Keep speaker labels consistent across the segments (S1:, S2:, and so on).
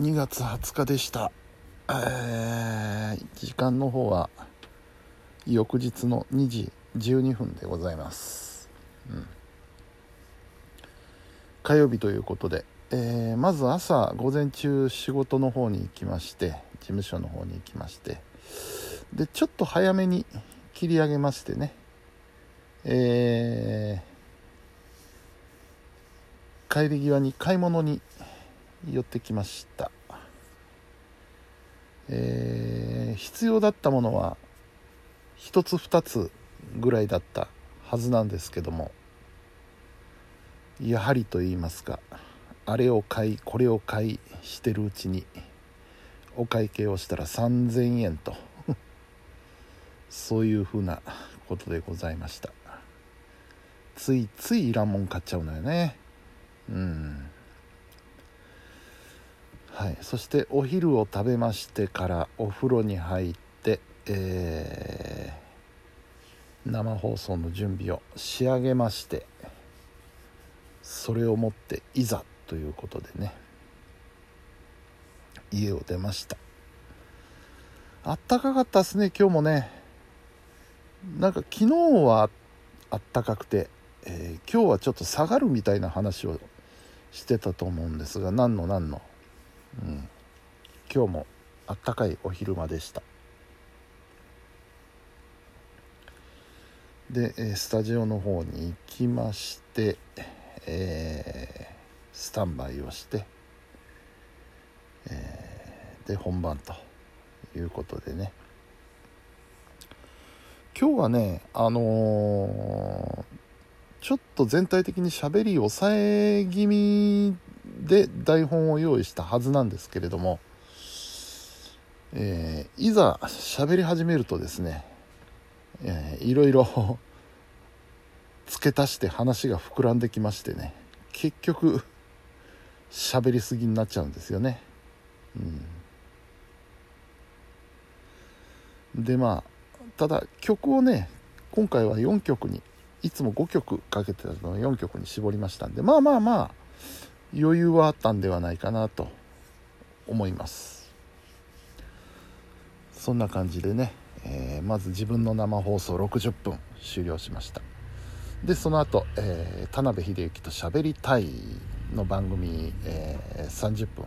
S1: 2月20日でした、えー時間の方は翌日の2時12分でございます、うん、火曜日ということで、えーまず朝午前中仕事の方に行きまして事務所の方に行きましてでちょっと早めに切り上げましてね。えー帰り際に買い物に寄ってきました、えー必要だったものは1つ2つぐらいだったはずなんですけどもやはりと言いますかあれを買いこれを買いしてるうちにお会計をしたら3000円と そういうふうなことでございました。ついついいらんもん買っちゃうのよね。うん。はい。そしてお昼を食べましてからお風呂に入ってえー生放送の準備を仕上げましてそれをもっていざということでね家を出ました。あったかかったですね今日もね。なんか昨日はあったかくて、えー今日はちょっと下がるみたいな話をしてたと思うんですが何の何の、うん、今日もあったかいお昼間でした。で、えスタジオの方に行きまして、えースタンバイをして、えーで本番ということでね。今日はねあのーちょっと全体的に喋り抑え気味で台本を用意したはずなんですけれども、えーいざ喋り始めるとですね、えーいろいろ 付け足して話が膨らんできましてね結局喋りすぎになっちゃうんですよね。うん、でまあただ曲をね今回は4曲にいつも5曲かけてたのを4曲に絞りましたんでまあまあまあ余裕はあったんではないかなと思います。そんな感じでね、えーまず自分の生放送60分終了しました。でその後、えー田辺秀幸と喋りたいの番組、えー30分。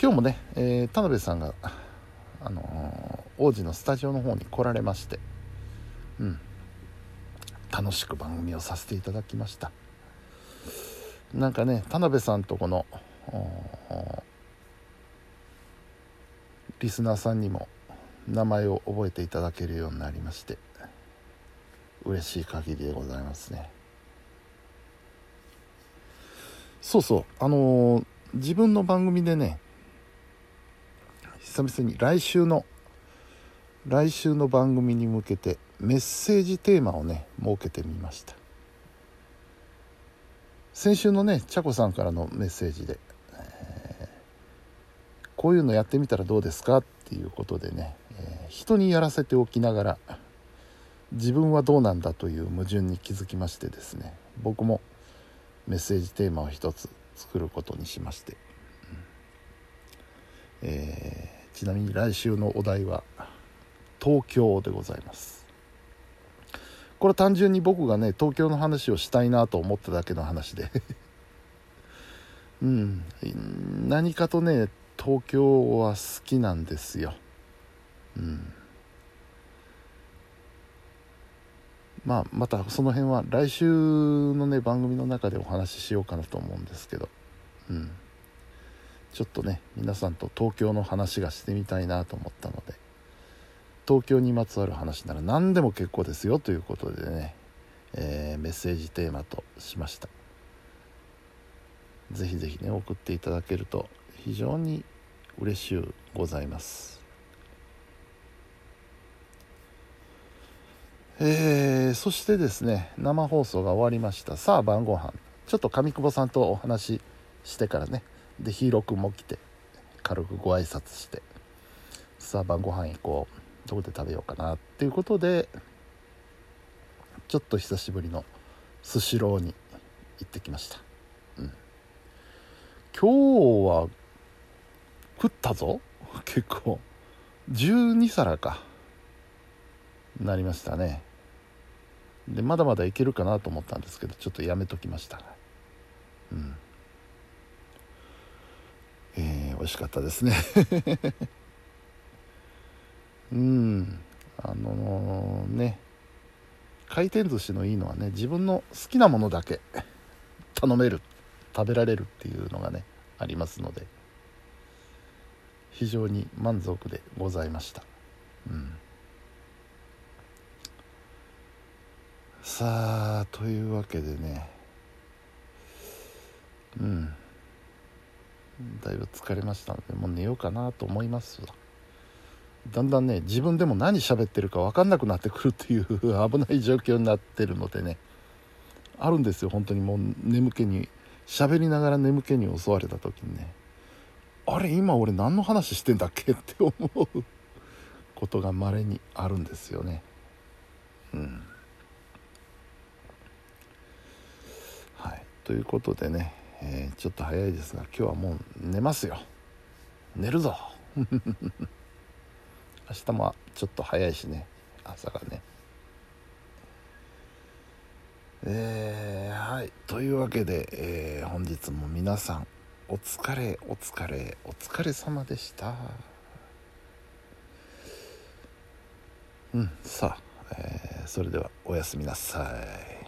S1: 今日もね、え田辺さんが、あの王子のスタジオの方に来られましてうん。楽しく番組をさせていただきました。なんかね田辺さんとこのリスナーさんにも名前を覚えていただけるようになりまして嬉しい限りでございますね。そうそうあのー自分の番組でね久々に来週の来週の番組に向けてメッセージテーマをね設けてみました。先週のねちゃこさんからのメッセージで、えーこういうのやってみたらどうですかっていうことでね、えー人にやらせておきながら自分はどうなんだという矛盾に気づきましてですね僕もメッセージテーマを一つ作ることにしまして、うん。えーちなみに来週のお題は東京でございます。これ単純に僕がね東京の話をしたいなと思っただけの話で。うん。何かとね東京は好きなんですよ。うん。まあまたその辺は来週のね番組の中でお話ししようかなと思うんですけど。うん。ちょっとね皆さんと東京の話がしてみたいなと思ったので。東京にまつわる話なら何でも結構ですよということでね、えーメッセージテーマとしました。ぜひぜひね送っていただけると非常に嬉しゅうございます。えーそしてですね生放送が終わりました。さあ晩ご飯。ちょっと上久保さんとお話ししてからねでヒーロー君も来て軽くご挨拶して。さあ晩ご飯行こう。どこで食べようかなっていうことでちょっと久しぶりのスシローに行ってきました、うん、今日は食ったぞ。結構。12皿か。なりましたね。でまだまだいけるかなと思ったんですけどちょっとやめときましたうん。えー、美味しかったですね。うん。あのー、ね。回転寿司のいいのはね自分の好きなものだけ 頼める食べられるっていうのがねありますので。非常に満足でございました、うん、さあというわけでね。うん。だいぶ疲れましたのでもう寝ようかなと思いますわ。だんだんね自分でも何喋ってるか分かんなくなってくるっていう危ない状況になってるのでねあるんですよ本当に。もう眠気に喋りながら眠気に襲われた時にね。あれ今俺何の話してんだっけって思うことがまれにあるんですよね。うん。はい。ということでね、えー、ちょっと早いですが今日はもう寝ますよ。寝るぞ。明日もちょっと早いしね。朝がね。えー、はい。というわけで、えー、本日も皆さんお疲れお疲れお疲れ様でした。うんさあ、えー、それではおやすみなさい。